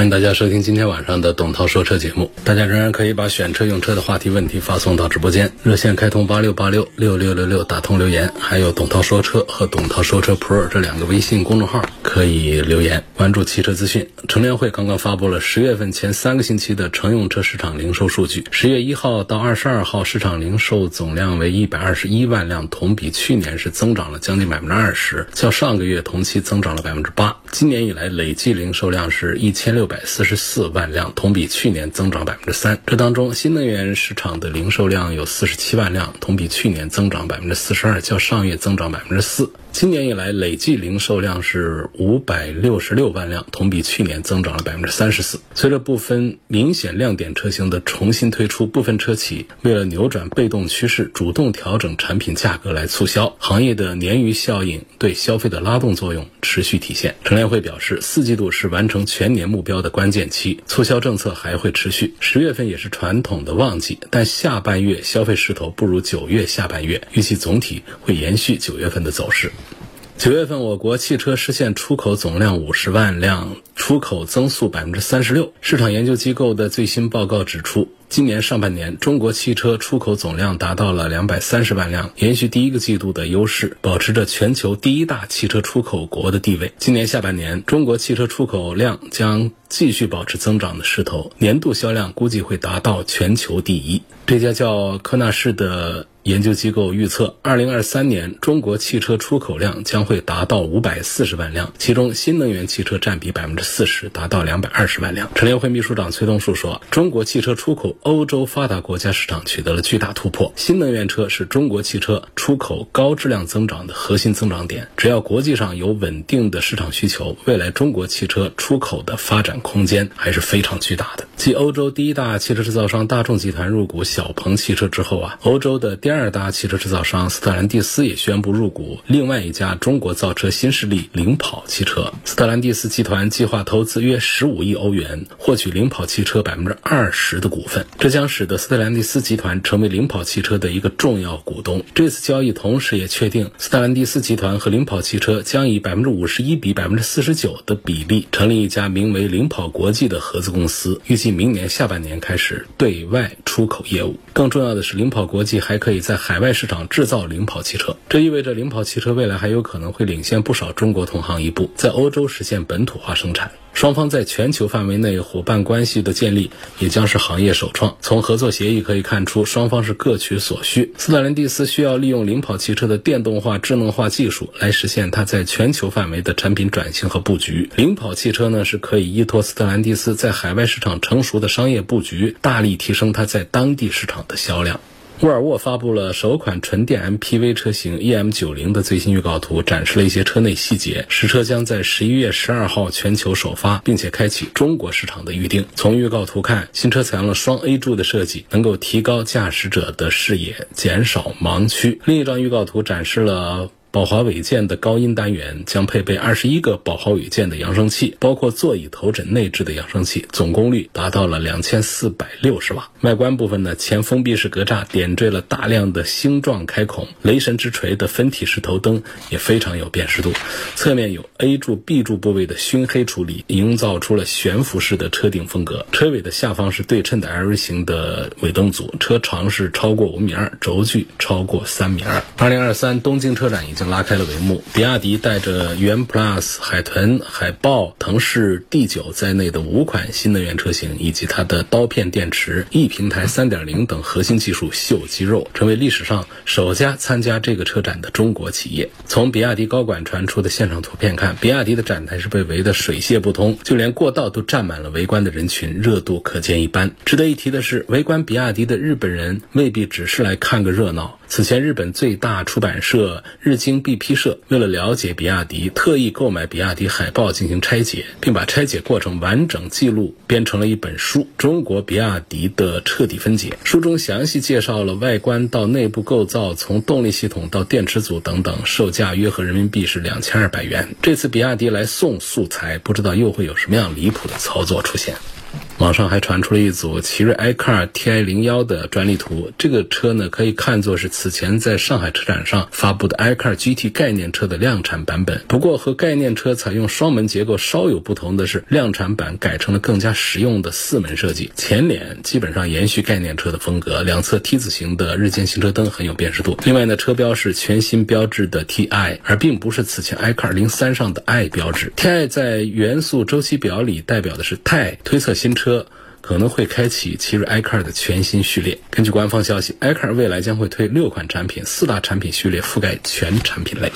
欢迎大家收听今天晚上的董涛说车节目。大家仍然可以把选车用车的话题问题发送到直播间，热线开通八六八六六六六六，打通留言。还有董涛说车和董涛说车 Pro 这两个微信公众号可以留言。关注汽车资讯，乘联会刚刚发布了十月份前三个星期的乘用车市场零售数据。十月一号到二十二号，市场零售总量为一百二十一万辆，同比去年是增长了将近百分之二十，较上个月同期增长了百分之八。今年以来累计零售量是一千六。百四十四万辆，同比去年增长百分之三。这当中，新能源市场的零售量有四十七万辆，同比去年增长百分之四十二，较上月增长百分之四。今年以来累计零售量是五百六十六万辆，同比去年增长了百分之三十四。随着部分明显亮点车型的重新推出，部分车企为了扭转被动趋势，主动调整产品价格来促销。行业的鲶鱼效应对消费的拉动作用持续体现。陈联会表示，四季度是完成全年目标的关键期，促销政策还会持续。十月份也是传统的旺季，但下半月消费势头不如九月下半月，预计总体会延续九月份的走势。九月份，我国汽车实现出口总量五十万辆，出口增速百分之三十六。市场研究机构的最新报告指出，今年上半年中国汽车出口总量达到了两百三十万辆，延续第一个季度的优势，保持着全球第一大汽车出口国的地位。今年下半年，中国汽车出口量将继续保持增长的势头，年度销量估计会达到全球第一。这家叫科纳仕的。研究机构预测，二零二三年中国汽车出口量将会达到五百四十万辆，其中新能源汽车占比百分之四十，达到两百二十万辆。陈联会秘书长崔东树说：“中国汽车出口欧洲发达国家市场取得了巨大突破，新能源车是中国汽车出口高质量增长的核心增长点。只要国际上有稳定的市场需求，未来中国汽车出口的发展空间还是非常巨大的。”继欧洲第一大汽车制造商大众集团入股小鹏汽车之后啊，欧洲的第二大汽车制造商斯特兰蒂斯也宣布入股另外一家中国造车新势力领跑汽车。斯特兰蒂斯集团计划投资约十五亿欧元，获取领跑汽车百分之二十的股份，这将使得斯特兰蒂斯集团成为领跑汽车的一个重要股东。这次交易同时也确定，斯特兰蒂斯集团和领跑汽车将以百分之五十一比百分之四十九的比例成立一家名为领跑国际的合资公司，预计。明年下半年开始对外出口业务。更重要的是，领跑国际还可以在海外市场制造领跑汽车，这意味着领跑汽车未来还有可能会领先不少中国同行一步，在欧洲实现本土化生产。双方在全球范围内伙伴关系的建立也将是行业首创。从合作协议可以看出，双方是各取所需。斯特兰蒂斯需要利用领跑汽车的电动化、智能化技术来实现它在全球范围的产品转型和布局。领跑汽车呢，是可以依托斯特兰蒂斯在海外市场成熟的商业布局，大力提升它在当地市场的销量。沃尔沃发布了首款纯电 MPV 车型 EM90 的最新预告图，展示了一些车内细节。实车将在十一月十二号全球首发，并且开启中国市场的预定。从预告图看，新车采用了双 A 柱的设计，能够提高驾驶者的视野，减少盲区。另一张预告图展示了。宝华韦健的高音单元将配备二十一个宝华韦健的扬声器，包括座椅头枕内置的扬声器，总功率达到了两千四百六十瓦。外观部分呢，前封闭式格栅点缀了大量的星状开孔，雷神之锤的分体式头灯也非常有辨识度。侧面有 A 柱、B 柱部位的熏黑处理，营造出了悬浮式的车顶风格。车尾的下方是对称的 L 型的尾灯组，车长是超过五米二，轴距超过三米二。二零二三东京车展已经。拉开了帷幕，比亚迪带着元 Plus、海豚、海豹、腾势 D9 在内的五款新能源车型，以及它的刀片电池、E 平台3.0等核心技术秀肌肉，成为历史上首家参加这个车展的中国企业。从比亚迪高管传出的现场图片看，比亚迪的展台是被围得水泄不通，就连过道都站满了围观的人群，热度可见一斑。值得一提的是，围观比亚迪的日本人未必只是来看个热闹。此前，日本最大出版社日经 BP 社为了了解比亚迪，特意购买比亚迪海报进行拆解，并把拆解过程完整记录编成了一本书《中国比亚迪的彻底分解》。书中详细介绍了外观到内部构造，从动力系统到电池组等等，售价约合人民币是两千二百元。这次比亚迪来送素材，不知道又会有什么样离谱的操作出现。网上还传出了一组奇瑞 iCar TI 零幺的专利图，这个车呢可以看作是此前在上海车展上发布的 iCar GT 概念车的量产版本。不过和概念车采用双门结构稍有不同的是，量产版改成了更加实用的四门设计，前脸基本上延续概念车的风格，两侧 T 字形的日间行车灯很有辨识度。另外呢，车标是全新标志的 TI，而并不是此前 iCar 零三上的 I 标志。TI 在元素周期表里代表的是钛，推测新车。车可能会开启奇瑞 iCar 的全新序列。根据官方消息，iCar 未来将会推六款产品，四大产品序列覆盖全产品类。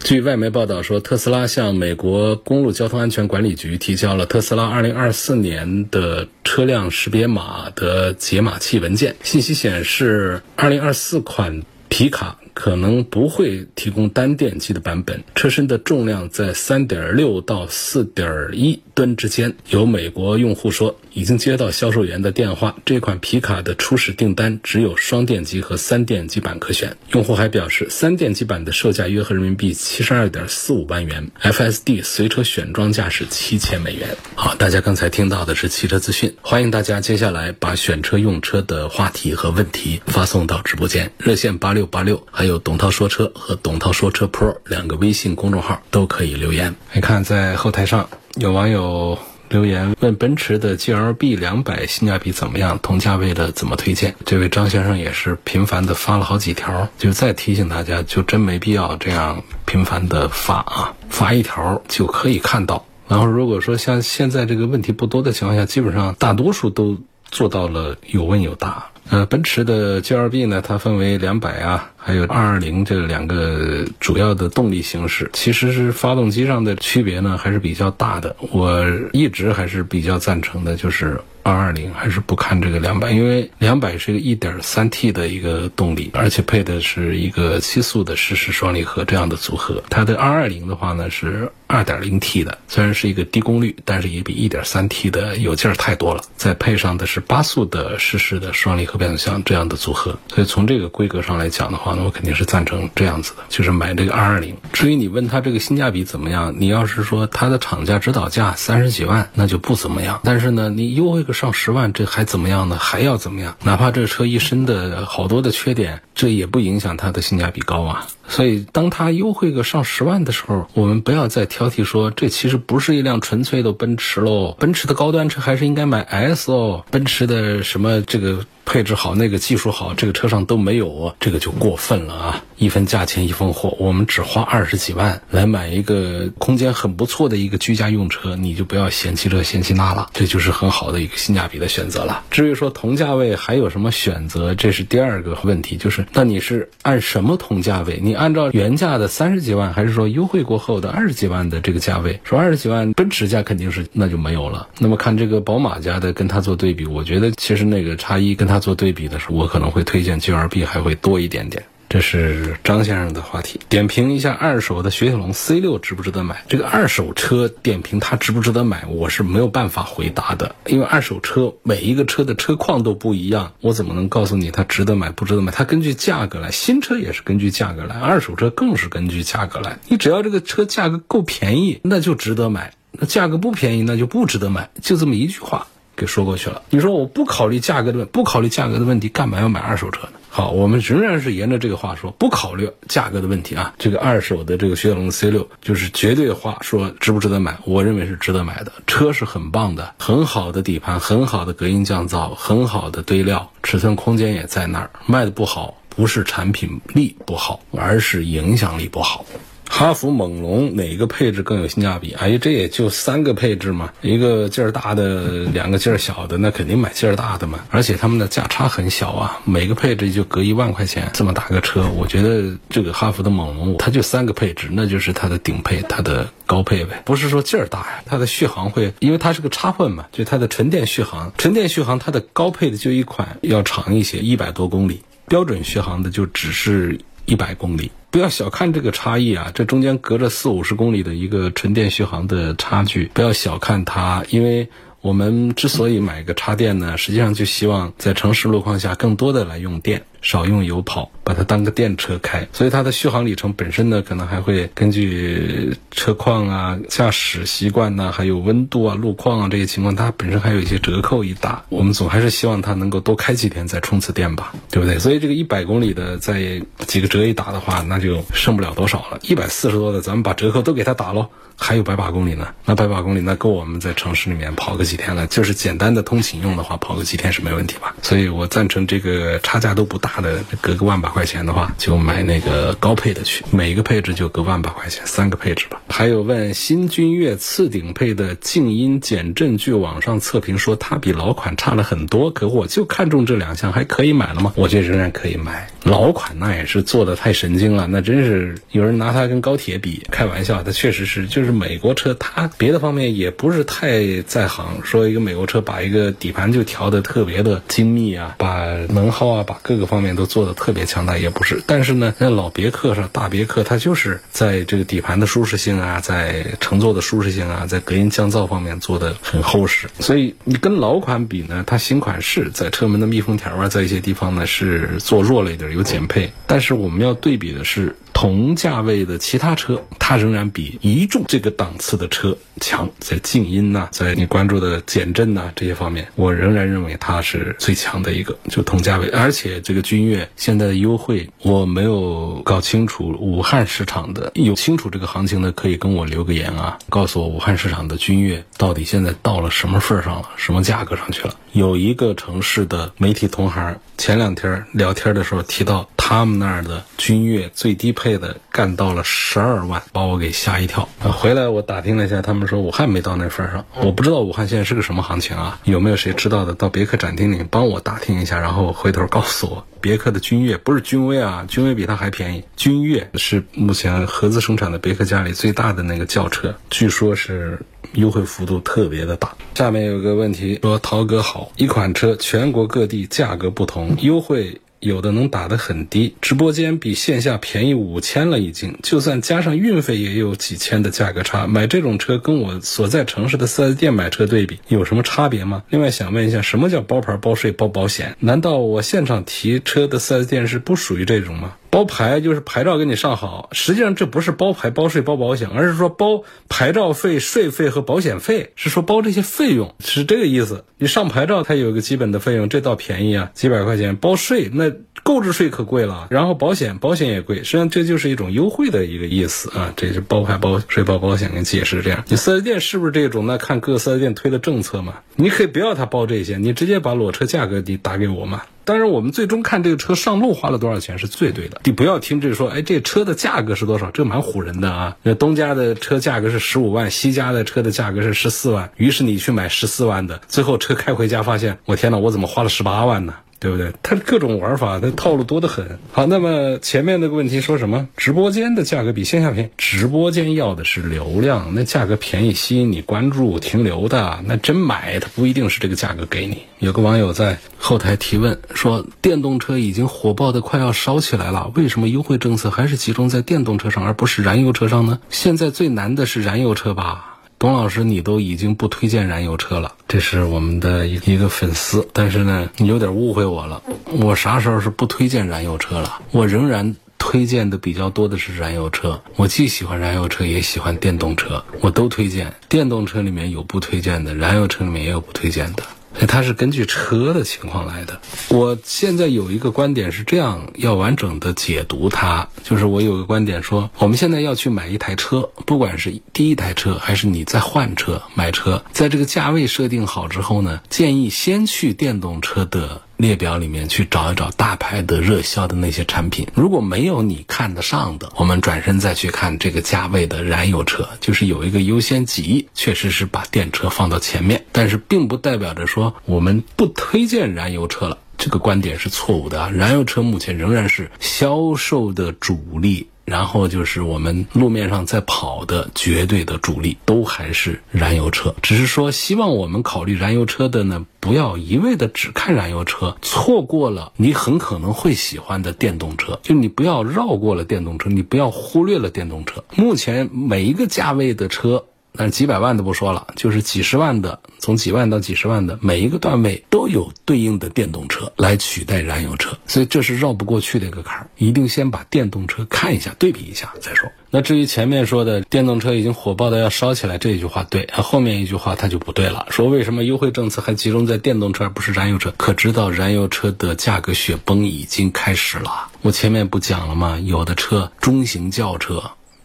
据外媒报道说，特斯拉向美国公路交通安全管理局提交了特斯拉2024年的车辆识别码的解码器文件。信息显示，2024款皮卡。可能不会提供单电机的版本，车身的重量在三点六到四点一吨之间。有美国用户说，已经接到销售员的电话，这款皮卡的初始订单只有双电机和三电机版可选。用户还表示，三电机版的售价约合人民币七十二点四五万元，FSD 随车选装价是七千美元。好，大家刚才听到的是汽车资讯，欢迎大家接下来把选车用车的话题和问题发送到直播间热线八六八六。还有董涛说车和董涛说车 Pro 两个微信公众号都可以留言。你看，在后台上有网友留言问奔驰的 GLB 两百性价比怎么样，同价位的怎么推荐？这位张先生也是频繁的发了好几条，就再提醒大家，就真没必要这样频繁的发啊，发一条就可以看到。然后如果说像现在这个问题不多的情况下，基本上大多数都做到了有问有答。呃，奔驰的 GLB 呢，它分为两百啊，还有二二零这两个主要的动力形式，其实是发动机上的区别呢还是比较大的。我一直还是比较赞成的，就是。二二零还是不看这个两百，因为两百是一个一点三 T 的一个动力，而且配的是一个七速的湿式双离合这样的组合。它的二二零的话呢是二点零 T 的，虽然是一个低功率，但是也比一点三 T 的有劲儿太多了。再配上的是八速的湿式的双离合变速箱这样的组合，所以从这个规格上来讲的话呢，我肯定是赞成这样子的，就是买这个二二零。至于你问他这个性价比怎么样，你要是说它的厂家指导价三十几万，那就不怎么样。但是呢，你优惠个。上十万，这还怎么样呢？还要怎么样？哪怕这车一身的好多的缺点，这也不影响它的性价比高啊。所以，当它优惠个上十万的时候，我们不要再挑剔说这其实不是一辆纯粹的奔驰喽。奔驰的高端车还是应该买 S 哦。奔驰的什么这个。配置好，那个技术好，这个车上都没有，这个就过分了啊！一分价钱一分货，我们只花二十几万来买一个空间很不错的一个居家用车，你就不要嫌弃这嫌弃那了，这就是很好的一个性价比的选择了。至于说同价位还有什么选择，这是第二个问题，就是那你是按什么同价位？你按照原价的三十几万，还是说优惠过后的二十几万的这个价位？说二十几万，奔驰家肯定是那就没有了。那么看这个宝马家的跟它做对比，我觉得其实那个差异跟它。他做对比的时候，我可能会推荐 G R B 还会多一点点。这是张先生的话题。点评一下二手的雪铁龙 C 六值不值得买？这个二手车点评它值不值得买，我是没有办法回答的，因为二手车每一个车的车况都不一样，我怎么能告诉你它值得买不值得买？它根据价格来，新车也是根据价格来，二手车更是根据价格来。你只要这个车价格够便宜，那就值得买；那价格不便宜，那就不值得买。就这么一句话。给说过去了。你说我不考虑价格的问，不考虑价格的问题，干嘛要买二手车呢？好，我们仍然是沿着这个话说，不考虑价格的问题啊。这个二手的这个雪铁龙 C 六，就是绝对话说值不值得买？我认为是值得买的。车是很棒的，很好的底盘，很好的隔音降噪，很好的堆料，尺寸空间也在那儿。卖的不好，不是产品力不好，而是影响力不好。哈弗猛龙哪个配置更有性价比？哎呀，这也就三个配置嘛，一个劲儿大的，两个劲儿小的，那肯定买劲儿大的嘛。而且他们的价差很小啊，每个配置就隔一万块钱，这么大个车，我觉得这个哈弗的猛龙它就三个配置，那就是它的顶配，它的高配呗。不是说劲儿大呀，它的续航会，因为它是个插混嘛，就它的纯电续航，纯电续航它的高配的就一款要长一些，一百多公里。标准续航的就只是一百公里。不要小看这个差异啊，这中间隔着四五十公里的一个纯电续航的差距，不要小看它，因为。我们之所以买个插电呢，实际上就希望在城市路况下更多的来用电，少用油跑，把它当个电车开。所以它的续航里程本身呢，可能还会根据车况啊、驾驶习惯呐，还有温度啊、路况啊这些情况，它本身还有一些折扣一打。我们总还是希望它能够多开几天再充次电吧，对不对？所以这个一百公里的再几个折一打的话，那就剩不了多少了。一百四十多的，咱们把折扣都给它打喽。还有百把公里呢，那百把公里那够我们在城市里面跑个几天了。就是简单的通勤用的话，跑个几天是没问题吧？所以我赞成这个差价都不大的，隔个万把块钱的话，就买那个高配的去，每一个配置就个万把块钱，三个配置吧。还有问新君越次顶配的静音减震，据网上测评说它比老款差了很多，可我就看中这两项，还可以买了吗？我觉得仍然可以买。老款那也是做的太神经了，那真是有人拿它跟高铁比，开玩笑，它确实是就是美国车，它别的方面也不是太在行。说一个美国车把一个底盘就调的特别的精密啊，把能耗啊，把各个方面都做的特别强那，也不是。但是呢，那老别克上大别克，它就是在这个底盘的舒适性啊，在乘坐的舒适性啊，在隔音降噪方面做的很厚实。所以你跟老款比呢，它新款是在车门的密封条啊，在一些地方呢是做弱了一点。有减配，但是我们要对比的是同价位的其他车，它仍然比一众这个档次的车强，在静音呐，在你关注的减震呐这些方面，我仍然认为它是最强的一个，就同价位。而且这个君越现在的优惠，我没有搞清楚武汉市场的，有清楚这个行情的可以跟我留个言啊，告诉我武汉市场的君越到底现在到了什么份上了，什么价格上去了。有一个城市的媒体同行前两天聊天的时候提到，他们那儿的君越最低配配的干到了十二万，把我给吓一跳。回来我打听了一下，他们说武汉没到那份上。我不知道武汉现在是个什么行情啊？有没有谁知道的？到别克展厅里帮我打听一下，然后回头告诉我。别克的君越不是君威啊，君威比它还便宜。君越是目前合资生产的别克家里最大的那个轿车，据说是。优惠幅度特别的大。下面有个问题说，涛哥好，一款车全国各地价格不同，优惠有的能打得很低，直播间比线下便宜五千了已经，就算加上运费也有几千的价格差。买这种车跟我所在城市的四 S 店买车对比有什么差别吗？另外想问一下，什么叫包牌包税包保险？难道我现场提车的四 S 店是不属于这种吗？包牌就是牌照给你上好，实际上这不是包牌、包税、包保险，而是说包牌照费、税费和保险费，是说包这些费用，是这个意思。你上牌照它有一个基本的费用，这倒便宜啊，几百块钱。包税那购置税可贵了，然后保险保险也贵，实际上这就是一种优惠的一个意思啊。这是包牌、包税、包保险跟解释这样。你四 S 店是不是这种？那看各个四 S 店推的政策嘛。你可以不要他包这些，你直接把裸车价格你打给我嘛。当然，我们最终看这个车上路花了多少钱是最对的。你不要听这说，哎，这车的价格是多少？这蛮唬人的啊！那东家的车价格是十五万，西家的车的价格是十四万，于是你去买十四万的，最后车开回家发现，我天哪，我怎么花了十八万呢？对不对？它各种玩法，它套路多得很。好，那么前面那个问题说什么？直播间的价格比线下便宜？直播间要的是流量，那价格便宜吸引你关注停留的，那真买它不一定是这个价格给你。有个网友在后台提问说，电动车已经火爆的快要烧起来了，为什么优惠政策还是集中在电动车上，而不是燃油车上呢？现在最难的是燃油车吧？董老师，你都已经不推荐燃油车了，这是我们的一一个粉丝，但是呢，你有点误会我了。我啥时候是不推荐燃油车了？我仍然推荐的比较多的是燃油车。我既喜欢燃油车，也喜欢电动车，我都推荐。电动车里面有不推荐的，燃油车里面也有不推荐的。它是根据车的情况来的。我现在有一个观点是这样，要完整的解读它。就是我有个观点说，我们现在要去买一台车，不管是第一台车还是你再换车买车，在这个价位设定好之后呢，建议先去电动车的。列表里面去找一找大牌的热销的那些产品，如果没有你看得上的，我们转身再去看这个价位的燃油车，就是有一个优先级，确实是把电车放到前面，但是并不代表着说我们不推荐燃油车了，这个观点是错误的啊！燃油车目前仍然是销售的主力。然后就是我们路面上在跑的绝对的主力都还是燃油车。只是说，希望我们考虑燃油车的呢，不要一味的只看燃油车，错过了你很可能会喜欢的电动车。就你不要绕过了电动车，你不要忽略了电动车。目前每一个价位的车。但是几百万的不说了，就是几十万的，从几万到几十万的每一个段位都有对应的电动车来取代燃油车，所以这是绕不过去的一个坎儿，一定先把电动车看一下，对比一下再说。那至于前面说的电动车已经火爆的要烧起来这一句话对，后面一句话它就不对了，说为什么优惠政策还集中在电动车而不是燃油车？可知道燃油车的价格雪崩已经开始了？我前面不讲了吗？有的车中型轿车。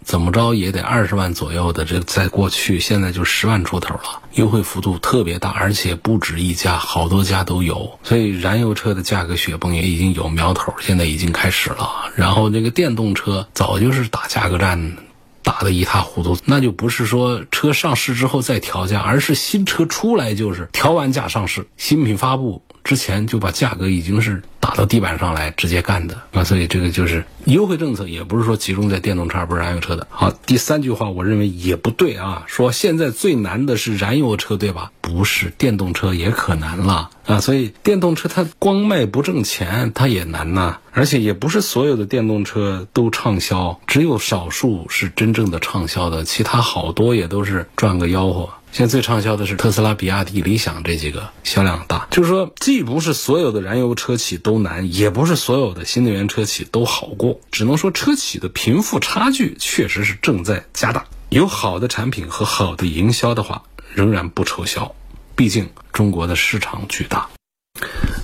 怎么着也得二十万左右的，这在过去现在就十万出头了，优惠幅度特别大，而且不止一家，好多家都有。所以燃油车的价格雪崩也已经有苗头，现在已经开始了。然后这个电动车早就是打价格战，打得一塌糊涂，那就不是说车上市之后再调价，而是新车出来就是调完价上市，新品发布。之前就把价格已经是打到地板上来直接干的啊，所以这个就是优惠政策，也不是说集中在电动车，不是燃油车的。好，第三句话我认为也不对啊，说现在最难的是燃油车，对吧？不是，电动车也可难了啊，所以电动车它光卖不挣钱，它也难呐，而且也不是所有的电动车都畅销，只有少数是真正的畅销的，其他好多也都是赚个吆喝。现在最畅销的是特斯拉、比亚迪、理想这几个销量大，就是说，既不是所有的燃油车企都难，也不是所有的新能源车企都好过，只能说车企的贫富差距确实是正在加大。有好的产品和好的营销的话，仍然不愁销，毕竟中国的市场巨大。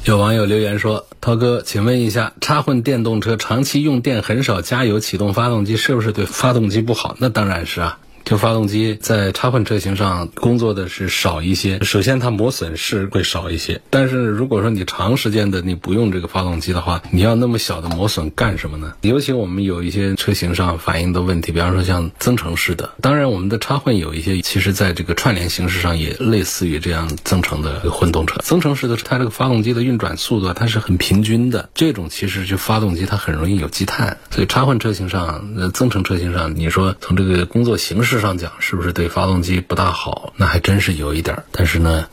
有网友留言说：“涛哥，请问一下，插混电动车长期用电很少，加油启动发动机是不是对发动机不好？那当然是啊。”就发动机在插混车型上工作的是少一些，首先它磨损是会少一些，但是如果说你长时间的你不用这个发动机的话，你要那么小的磨损干什么呢？尤其我们有一些车型上反映的问题，比方说像增程式的，当然我们的插混有一些，其实在这个串联形式上也类似于这样增程的混动车。增程式的它这个发动机的运转速度它是很平均的，这种其实就发动机它很容易有积碳，所以插混车型上、呃增程车型上，你说从这个工作形式。上讲是不是对发动机不大好？那还真是有一点，但是呢，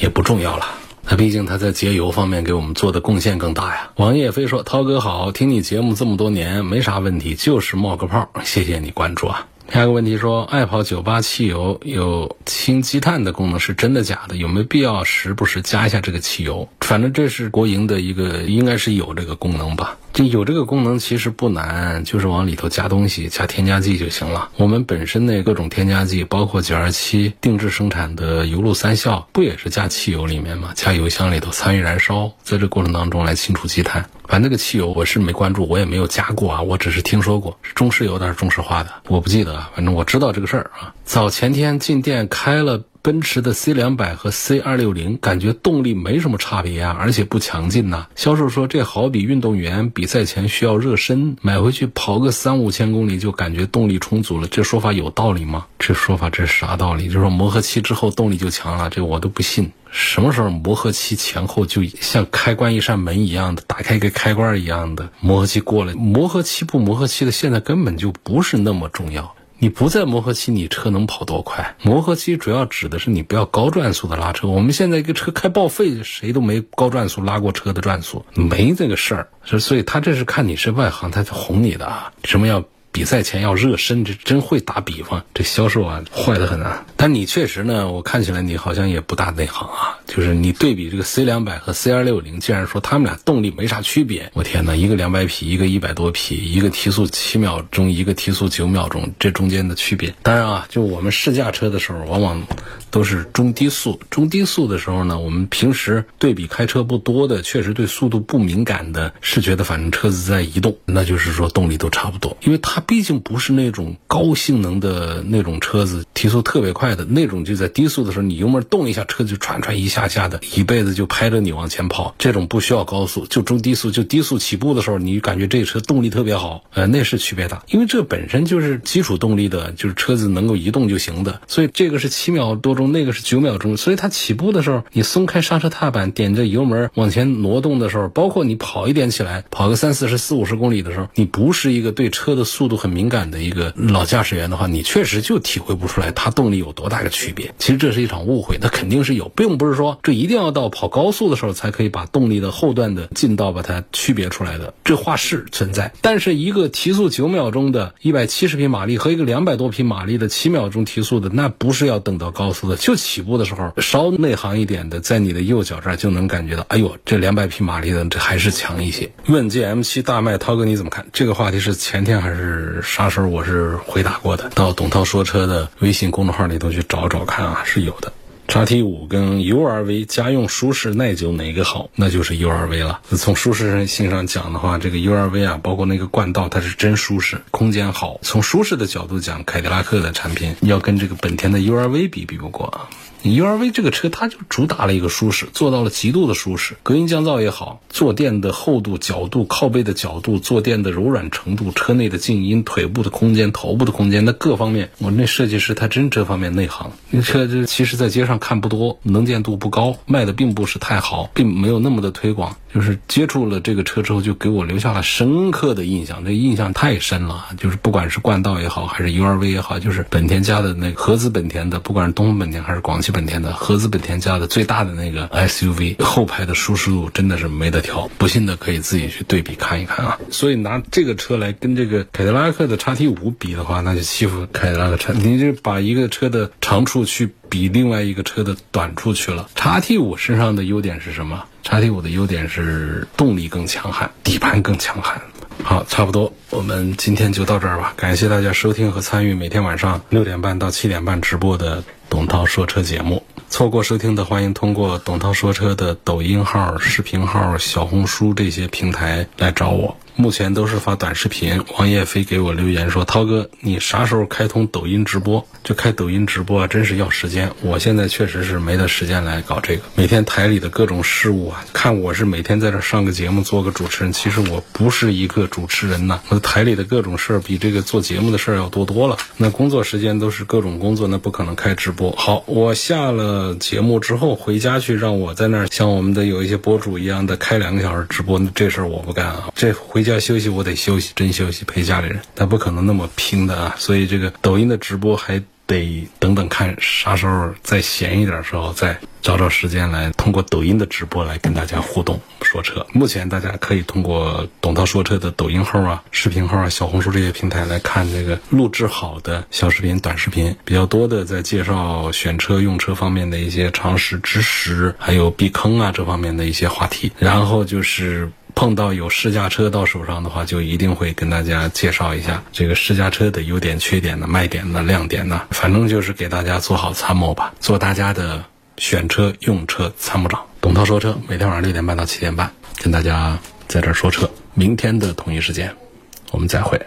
也不重要了。那毕竟它在节油方面给我们做的贡献更大呀。王叶飞说：“涛哥好，听你节目这么多年，没啥问题，就是冒个泡。谢谢你关注啊。”下一个问题说：“爱跑九八汽油有清积碳的功能，是真的假的？有没有必要时不时加一下这个汽油？反正这是国营的一个，应该是有这个功能吧。”就有这个功能其实不难，就是往里头加东西、加添加剂就行了。我们本身那各种添加剂，包括九二七定制生产的油路三效，不也是加汽油里面吗？加油箱里头参与燃烧，在这过程当中来清除积碳。反正那个汽油我是没关注，我也没有加过啊，我只是听说过是中石油的还是中石化的，我不记得啊，反正我知道这个事儿啊。早前天进店开了。奔驰的 C 两百和 C 二六零感觉动力没什么差别啊，而且不强劲呐。销售说这好比运动员比赛前需要热身，买回去跑个三五千公里就感觉动力充足了。这说法有道理吗？这说法这是啥道理？就是说磨合期之后动力就强了，这我都不信。什么时候磨合期前后就像开关一扇门一样的，打开一个开关一样的磨合期过了？磨合期不磨合期的，现在根本就不是那么重要。你不在磨合期，你车能跑多快？磨合期主要指的是你不要高转速的拉车。我们现在一个车开报废，谁都没高转速拉过车的转速，没这个事儿。所以他这是看你是外行，他哄你的啊。什么要？比赛前要热身，这真会打比方。这销售啊，坏的很啊。但你确实呢，我看起来你好像也不大内行啊。就是你对比这个 C 两百和 C 二六零，竟然说他们俩动力没啥区别。我天哪，一个两百匹，一个一百多匹，一个提速七秒钟，一个提速九秒钟，这中间的区别。当然啊，就我们试驾车的时候，往往都是中低速。中低速的时候呢，我们平时对比开车不多的，确实对速度不敏感的，是觉得反正车子在移动，那就是说动力都差不多，因为它。它毕竟不是那种高性能的那种车子，提速特别快的那种，就在低速的时候，你油门动一下，车子就唰唰一下下的，一辈子就拍着你往前跑。这种不需要高速，就中低速，就低速起步的时候，你感觉这车动力特别好，呃，那是区别大。因为这本身就是基础动力的，就是车子能够移动就行的，所以这个是七秒多钟，那个是九秒钟，所以它起步的时候，你松开刹车踏板，点着油门往前挪动的时候，包括你跑一点起来，跑个三四十、四五十公里的时候，你不是一个对车的速。度很敏感的一个老驾驶员的话，你确实就体会不出来它动力有多大个区别。其实这是一场误会，那肯定是有，并不是说这一定要到跑高速的时候才可以把动力的后段的劲道把它区别出来的。这话是存在，但是一个提速九秒钟的一百七十匹马力和一个两百多匹马力的七秒钟提速的，那不是要等到高速的，就起步的时候稍内行一点的，在你的右脚这儿就能感觉到，哎呦，这两百匹马力的这还是强一些。问界 M7 大迈，涛哥你怎么看？这个话题是前天还是啥时候？我是回答过的，到董涛说车的微信公众号里头去找找看啊，是有的。叉 T 五跟 URV 家用舒适耐久哪个好？那就是 URV 了。从舒适性上讲的话，这个 URV 啊，包括那个冠道，它是真舒适，空间好。从舒适的角度讲，凯迪拉克的产品要跟这个本田的 URV 比，比不过啊。URV 这个车，它就主打了一个舒适，做到了极度的舒适，隔音降噪也好，坐垫的厚度、角度、靠背的角度、坐垫的柔软程度、车内的静音、腿部的空间、头部的空间，那各方面，我那设计师他真这方面内行。那车这其实在街上看不多，能见度不高，卖的并不是太好，并没有那么的推广。就是接触了这个车之后，就给我留下了深刻的印象，这印象太深了。就是不管是冠道也好，还是 URV 也好，就是本田家的那合资本田的，不管是东风本田还是广汽本田的合资本田家的最大的那个 SUV 后排的舒适度真的是没得挑。不信的可以自己去对比看一看啊。所以拿这个车来跟这个凯迪拉克的叉 T 五比的话，那就欺负凯迪拉克车。你就把一个车的长处去比另外一个车的短处去了。叉 T 五身上的优点是什么？叉 T 五的优点是动力更强悍，底盘更强悍。好，差不多，我们今天就到这儿吧。感谢大家收听和参与每天晚上六点半到七点半直播的董涛说车节目。错过收听的，欢迎通过董涛说车的抖音号、视频号、小红书这些平台来找我。目前都是发短视频。王叶飞给我留言说：“涛哥，你啥时候开通抖音直播？就开抖音直播啊，真是要时间。我现在确实是没得时间来搞这个。每天台里的各种事务啊，看我是每天在这上个节目做个主持人，其实我不是一个主持人呐。我台里的各种事儿比这个做节目的事儿要多多了。那工作时间都是各种工作，那不可能开直播。好，我下了节目之后回家去，让我在那儿像我们的有一些博主一样的开两个小时直播，这事儿我不干啊。这回。要休息，我得休息，真休息陪家里人，他不可能那么拼的啊！所以这个抖音的直播还得等等看啥时候再闲一点时候再找找时间来通过抖音的直播来跟大家互动说车。目前大家可以通过董涛说车的抖音号啊、视频号啊、小红书这些平台来看这个录制好的小视频、短视频，比较多的在介绍选车用车方面的一些常识知识，还有避坑啊这方面的一些话题。然后就是。碰到有试驾车到手上的话，就一定会跟大家介绍一下这个试驾车的优点、缺点呢卖点呢亮点呢。反正就是给大家做好参谋吧，做大家的选车用车参谋长。董涛说车，每天晚上六点半到七点半，跟大家在这儿说车。明天的同一时间，我们再会。